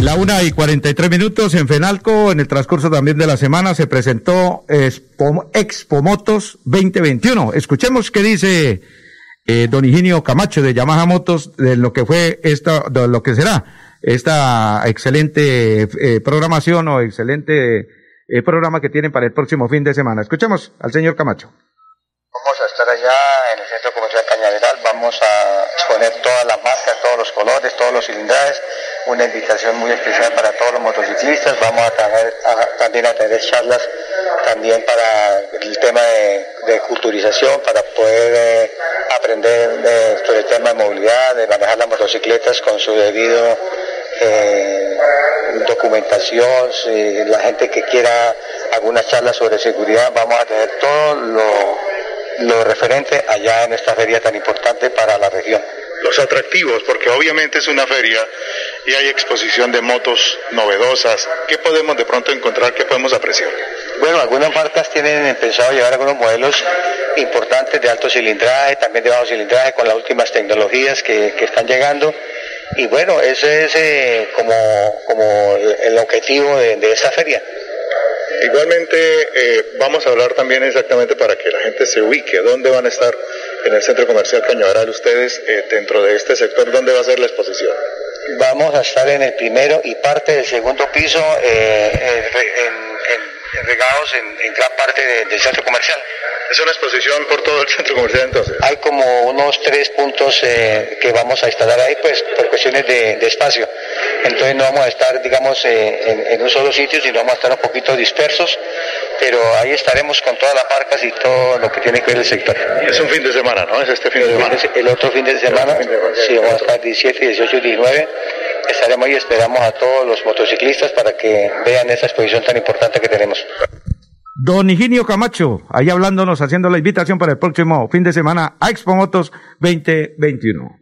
La una y cuarenta y tres minutos en Fenalco, en el transcurso también de la semana, se presentó Expo, Expo Motos 2021. Escuchemos qué dice eh, don Higinio Camacho de Yamaha Motos de lo que fue esta, de lo que será esta excelente eh, programación o excelente eh, programa que tienen para el próximo fin de semana. Escuchemos al señor Camacho. Vamos a estar allá en el Centro Comercial Cañaveral, vamos a exponer todas las marcas, todos los colores, todos los cilindrajes, una invitación muy especial para todos los motociclistas, vamos a, traer, también a tener charlas también para el tema de, de culturización, para poder eh, aprender de, sobre el tema de movilidad, de manejar las motocicletas con su debido eh, documentación, si la gente que quiera alguna charla sobre seguridad, vamos a tener todo lo lo referente allá en esta feria tan importante para la región. Los atractivos, porque obviamente es una feria y hay exposición de motos novedosas. ¿Qué podemos de pronto encontrar? ¿Qué podemos apreciar? Bueno, algunas marcas tienen pensado llevar algunos modelos importantes de alto cilindraje, también de bajo cilindraje con las últimas tecnologías que, que están llegando. Y bueno, ese es eh, como, como el objetivo de, de esta feria. Igualmente eh, vamos a hablar también exactamente para que la gente se ubique, dónde van a estar en el centro comercial Cañaveral ustedes eh, dentro de este sector, dónde va a ser la exposición. Vamos a estar en el primero y parte del segundo piso eh, en, regados en, gran parte del centro comercial. ¿Es una exposición por todo el centro comercial entonces? Hay como unos tres puntos eh, que vamos a instalar ahí, pues por cuestiones de, espacio. Entonces no vamos a estar, digamos, eh, en, un solo sitio, sino vamos a estar un poquito dispersos, pero ahí estaremos con todas las marcas y todo lo que tiene que ver el sector. Es un fin de semana, ¿no? Es este fin de semana. El otro fin de semana, sí, vamos a estar 17, 18 y 19 estaremos ahí y esperamos a todos los motociclistas para que vean esa exposición tan importante que tenemos. Don Higinio Camacho, ahí hablándonos, haciendo la invitación para el próximo fin de semana a Expo Motos 2021.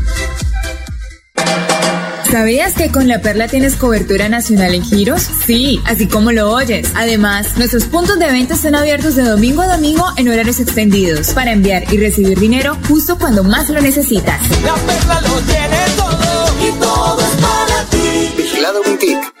¿Sabías que con La Perla tienes cobertura nacional en giros? Sí, así como lo oyes. Además, nuestros puntos de venta están abiertos de domingo a domingo en horarios extendidos para enviar y recibir dinero justo cuando más lo necesitas. La Perla lo tiene todo y todo es para ti. Vigilado Mintic.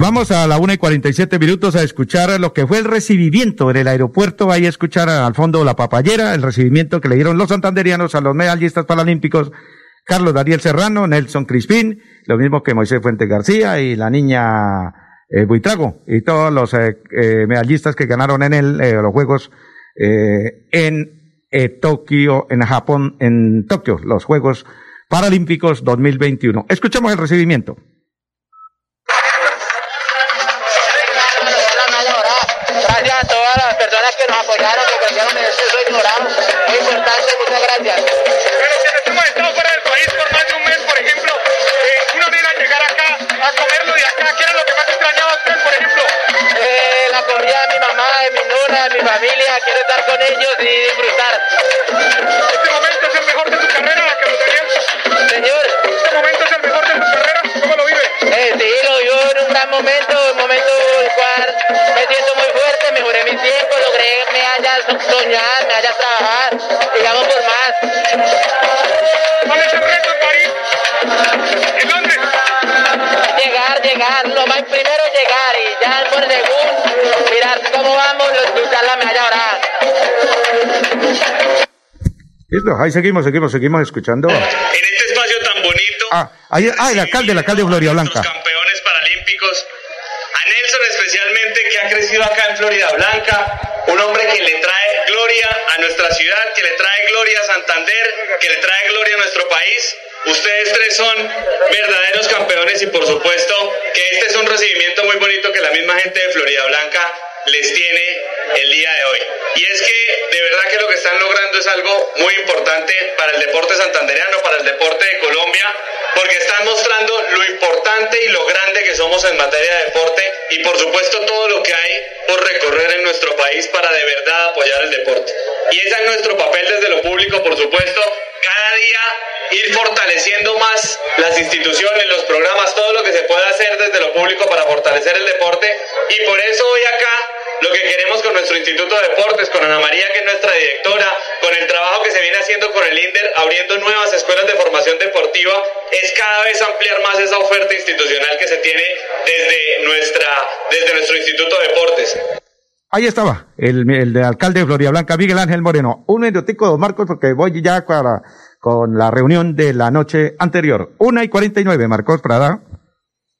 Vamos a la una y 47 minutos a escuchar lo que fue el recibimiento en el aeropuerto. Ahí escuchar al fondo la papayera, el recibimiento que le dieron los santanderianos a los medallistas paralímpicos Carlos Daniel Serrano, Nelson Crispín, lo mismo que Moisés Fuente García y la niña eh, y todos los eh, eh, medallistas que ganaron en el, los Juegos en Tokio, en Japón, en Tokio, los Juegos Paralímpicos 2021. Escuchemos el recibimiento. Gracias a todas las personas que nos apoyaron, que cambiaron el soy ignorado. Muy importante, muchas gracias. Pero quienes hemos estado fuera del país por más de un mes, por ejemplo, eh, uno viene a llegar acá a comerlo de acá. ¿Qué era lo que más extrañaba usted, por ejemplo? Eh, la comida de mi mamá, de mi nona, de mi familia. Quiero estar con ellos y disfrutar. Este momento es el mejor de su carrera, Carlos Daniel. Señor. ¿Este momento es el mejor de su carrera? ¿Cómo lo vive? Eh, sí, lo vivo en un gran momento, un momento en el cual me siento muy fuerte, mejoré mi tiempo, logré me haya soñar, me haya trabajar, digamos por más. ¿Cuál es el reto en París? ¿En dónde? Llegar, llegar, lo más primero llegar y ya por según mirar cómo vamos, luchar la medalla dorada. Listo, ahí seguimos, seguimos, seguimos escuchando. En este espacio tan bonito. Ah, ahí, ah, el alcalde, el alcalde de Gloria Blanca. Los campeones paralímpicos. A Nelson especialmente, que ha crecido acá en Florida Blanca. Un hombre que le trae gloria a nuestra ciudad, que le trae gloria a Santander, que le trae gloria a nuestro país. Ustedes tres son verdaderos campeones y por supuesto que este es un recibimiento muy bonito que la misma gente de Florida Blanca les tiene el día de hoy. Y es que de verdad que lo que están logrando es algo muy importante para el deporte santandereano, para el deporte de Colombia, porque están mostrando lo importante y lo grande que somos en materia de deporte y por supuesto todo lo que hay por recorrer en nuestro país para de verdad apoyar el deporte. Y ese es nuestro papel desde lo público, por supuesto, cada día ir fortaleciendo más las instituciones, los programas, todo lo que se pueda hacer desde lo público para fortalecer el deporte. Y por eso hoy acá lo que queremos con nuestro Instituto de Deportes, con Ana María, que es nuestra directora, con el trabajo que se viene haciendo con el INDER, abriendo nuevas escuelas de formación deportiva, es cada vez ampliar más esa oferta institucional que se tiene desde, nuestra, desde nuestro Instituto de Deportes. Ahí estaba, el, el alcalde de Blanca, Miguel Ángel Moreno. Un minutico, don Marcos, porque voy ya para, con la reunión de la noche anterior. Una y cuarenta y nueve, Marcos Prada.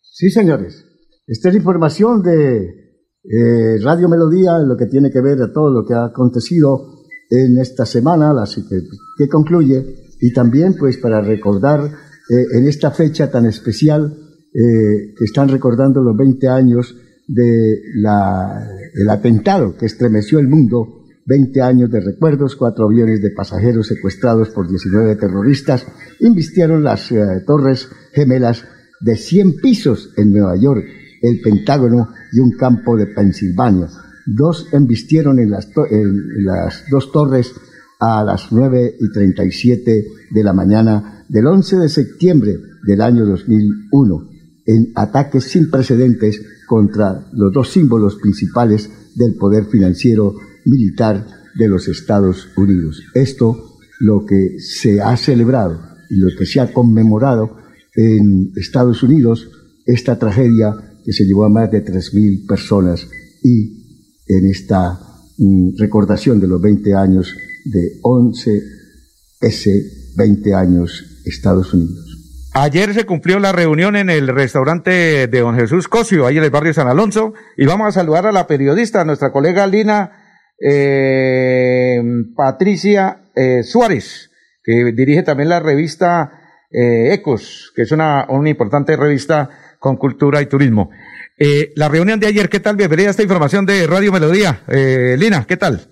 Sí, señores. Esta es información de eh, Radio Melodía, lo que tiene que ver a todo lo que ha acontecido en esta semana, la que, que concluye, y también pues para recordar eh, en esta fecha tan especial eh, que están recordando los 20 años de la, el atentado que estremeció el mundo, 20 años de recuerdos, cuatro aviones de pasajeros secuestrados por 19 terroristas invistieron las eh, torres gemelas de 100 pisos en Nueva York, el Pentágono y un campo de Pensilvania. Dos embistieron en las, en las dos torres a las 9 y 37 de la mañana del 11 de septiembre del año 2001 en ataques sin precedentes contra los dos símbolos principales del poder financiero militar de los Estados Unidos. Esto lo que se ha celebrado y lo que se ha conmemorado en Estados Unidos, esta tragedia que se llevó a más de 3.000 personas y en esta mm, recordación de los 20 años de 11S, 20 años Estados Unidos. Ayer se cumplió la reunión en el restaurante de Don Jesús Cosio, ahí en el barrio San Alonso, y vamos a saludar a la periodista, nuestra colega Lina eh, Patricia eh, Suárez, que dirige también la revista eh, Ecos, que es una, una importante revista con cultura y turismo. Eh, la reunión de ayer, ¿qué tal? Bienvenida a esta información de Radio Melodía. Eh, Lina, ¿qué tal?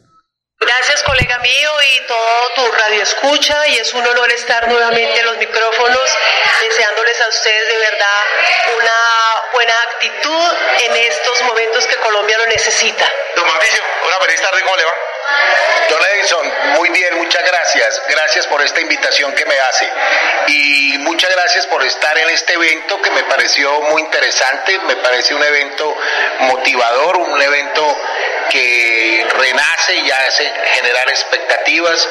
Gracias, colega mío, y todo tu radio escucha, y es un honor estar nuevamente en los micrófonos, deseándoles a ustedes de verdad una buena actitud en estos momentos que Colombia lo necesita. Don Mauricio, una feliz tarde, ¿cómo le va? Don Edison, muy bien, muchas gracias. Gracias por esta invitación que me hace. Y muchas gracias por estar en este evento que me pareció muy interesante. Me parece un evento motivador, un evento que renace y hace generar expectativas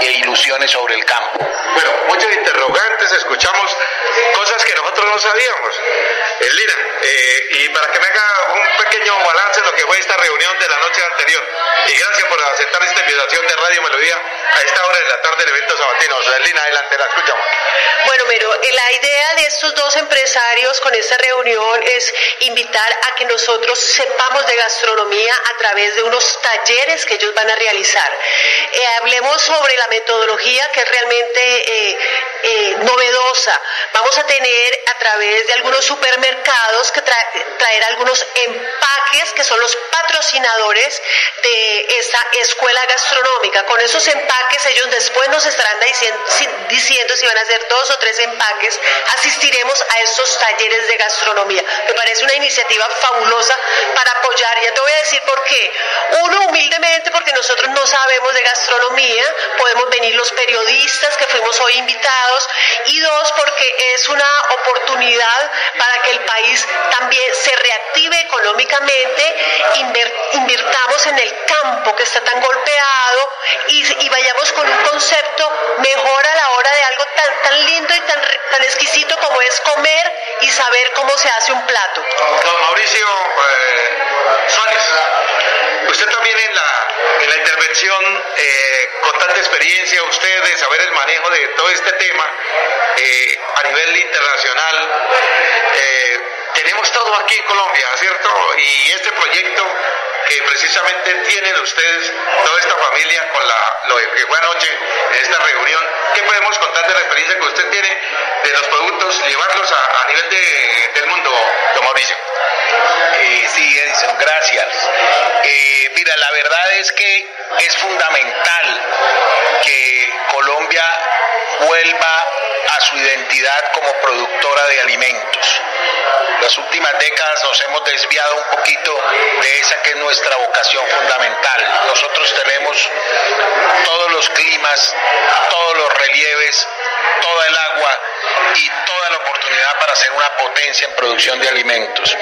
e ilusiones sobre el campo. Bueno, muchos interrogantes, escuchamos cosas que nosotros no sabíamos. Eh, Lina, eh, y para que me haga un pequeño balance de lo que fue esta reunión de la noche anterior. Y gracias por aceptar esta invitación de Radio Melodía a esta hora de la tarde del evento sabatino. Lina, adelante, la escuchamos. Bueno, Mero, eh, la idea de estos dos empresarios con esta reunión es invitar a que nosotros sepamos de gastronomía a través de unos talleres que ellos van a realizar. Eh, hablemos sobre la metodología que es realmente eh, eh, novedosa. Vamos a tener a través de algunos supermercados que tra- traer algunos empaques que son los patrocinadores de esta escuela gastronómica. Con esos empaques ellos después nos estarán diciendo si van a hacer dos o tres empaques. Asistiremos a estos talleres de gastronomía. Me parece una iniciativa fabulosa para apoyar. Ya te voy a decir por qué. Uno, humildemente, porque nosotros no sabemos de gastronomía. Podemos venir los periodistas que fuimos hoy invitados. Y dos, porque es una oportunidad para que el país también se reactive económicamente, invirtamos en el campo que está tan golpeado y, vayamos con un concepto mejor a la hora de algo tan, tan lindo y tan, tan exquisito como es comer y saber cómo se hace un plato. Mauricio eh, Suárez, usted también en la, en la intervención, eh, con tanta experiencia, usted de saber el manejo de todo este tema eh, a nivel internacional, eh, tenemos todo aquí en Colombia, ¿cierto? Y este proyecto que precisamente tienen ustedes, toda esta familia, con la, lo que fue anoche en esta reunión, ¿qué podemos contar de la experiencia que usted tiene de los productos, llevarlos a, nivel de, del mundo, don Mauricio? Eh, sí, Edison, gracias. Eh, mira, la verdad es que es fundamental que Colombia vuelva a su identidad como productora de alimentos. Las últimas décadas nos hemos desviado un poquito de esa que es nuestra vocación fundamental. Nosotros tenemos todos los climas, todos los relieves, toda el agua y toda la oportunidad para ser una potencia en producción de alimentos.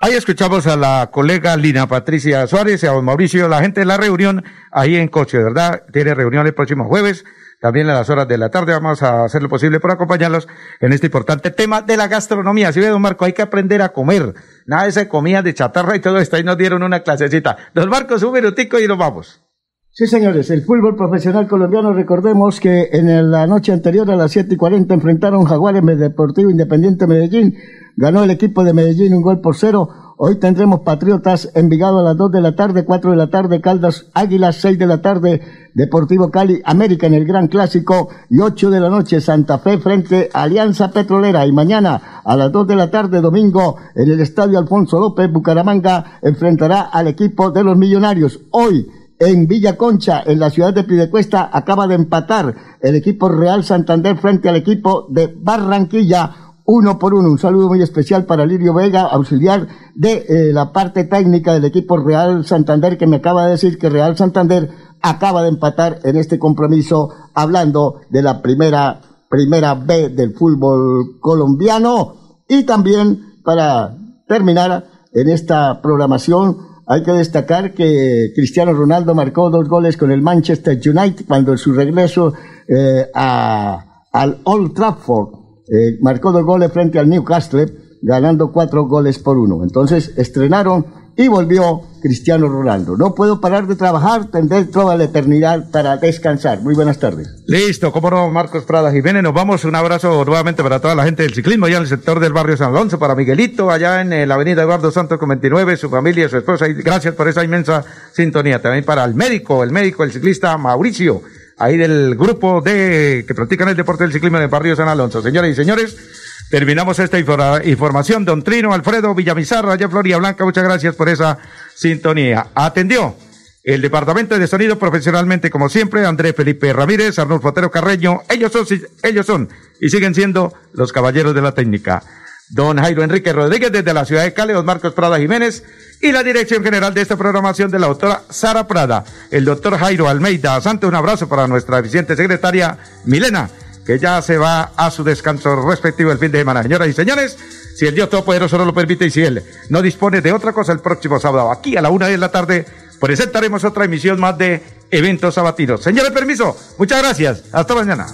Ahí escuchamos a la colega Lina Patricia Suárez y a don Mauricio, la gente de la reunión ahí en Coche, ¿verdad? Tiene reunión el próximo jueves también a las horas de la tarde. Vamos a hacer lo posible por acompañarlos en este importante tema de la gastronomía. Si ve, don Marco, hay que aprender a comer. Nada de esa comida de chatarra y todo esto. Ahí nos dieron una clasecita. Don Marcos, un minutico y nos vamos. Sí, señores, el fútbol profesional colombiano, recordemos que en la noche anterior a las 7 y 40 enfrentaron Jaguares Deportivo Independiente Medellín. Ganó el equipo de Medellín un gol por cero. Hoy tendremos Patriotas Envigado a las 2 de la tarde, 4 de la tarde, Caldas Águilas, 6 de la tarde, Deportivo Cali América en el Gran Clásico y 8 de la noche Santa Fe frente Alianza Petrolera. Y mañana a las 2 de la tarde, domingo, en el Estadio Alfonso López, Bucaramanga enfrentará al equipo de los Millonarios. Hoy, en Villa Concha, en la ciudad de Pidecuesta, acaba de empatar el equipo Real Santander frente al equipo de Barranquilla uno por uno. Un saludo muy especial para Lirio Vega, auxiliar de eh, la parte técnica del equipo Real Santander, que me acaba de decir que Real Santander acaba de empatar en este compromiso, hablando de la primera, primera B del fútbol colombiano. Y también, para terminar en esta programación, hay que destacar que Cristiano Ronaldo marcó dos goles con el Manchester United cuando en su regreso eh, a, al Old Trafford eh, marcó dos goles frente al Newcastle, ganando cuatro goles por uno. Entonces estrenaron y volvió Cristiano Ronaldo. No puedo parar de trabajar, tendré toda la eternidad para descansar. Muy buenas tardes. Listo, cómo no, Marcos Prada Jiménez, nos vamos. Un abrazo nuevamente para toda la gente del ciclismo allá en el sector del barrio San Alonso, para Miguelito, allá en eh, la avenida Eduardo Santos con 29, su familia, su esposa, y gracias por esa inmensa sintonía. También para el médico, el médico, el ciclista Mauricio ahí del grupo de que practican el deporte del ciclismo en barrio San Alonso. Señoras y señores, terminamos esta información. Don Trino Alfredo Villamizarra, allá Floria Blanca, muchas gracias por esa sintonía. Atendió el departamento de sonido profesionalmente, como siempre, Andrés Felipe Ramírez, Arnulfo Otero Carreño, ellos son, ellos son y siguen siendo los caballeros de la técnica. Don Jairo Enrique Rodríguez desde la ciudad de Cali, don Marcos Prada Jiménez y la dirección general de esta programación de la doctora Sara Prada, el doctor Jairo Almeida Santo, un abrazo para nuestra eficiente secretaria Milena, que ya se va a su descanso respectivo el fin de semana. Señoras y señores, si el Dios Todopoderoso no lo permite y si Él no dispone de otra cosa el próximo sábado, aquí a la una de la tarde, presentaremos otra emisión más de eventos sabatinos. Señores, permiso, muchas gracias. Hasta mañana.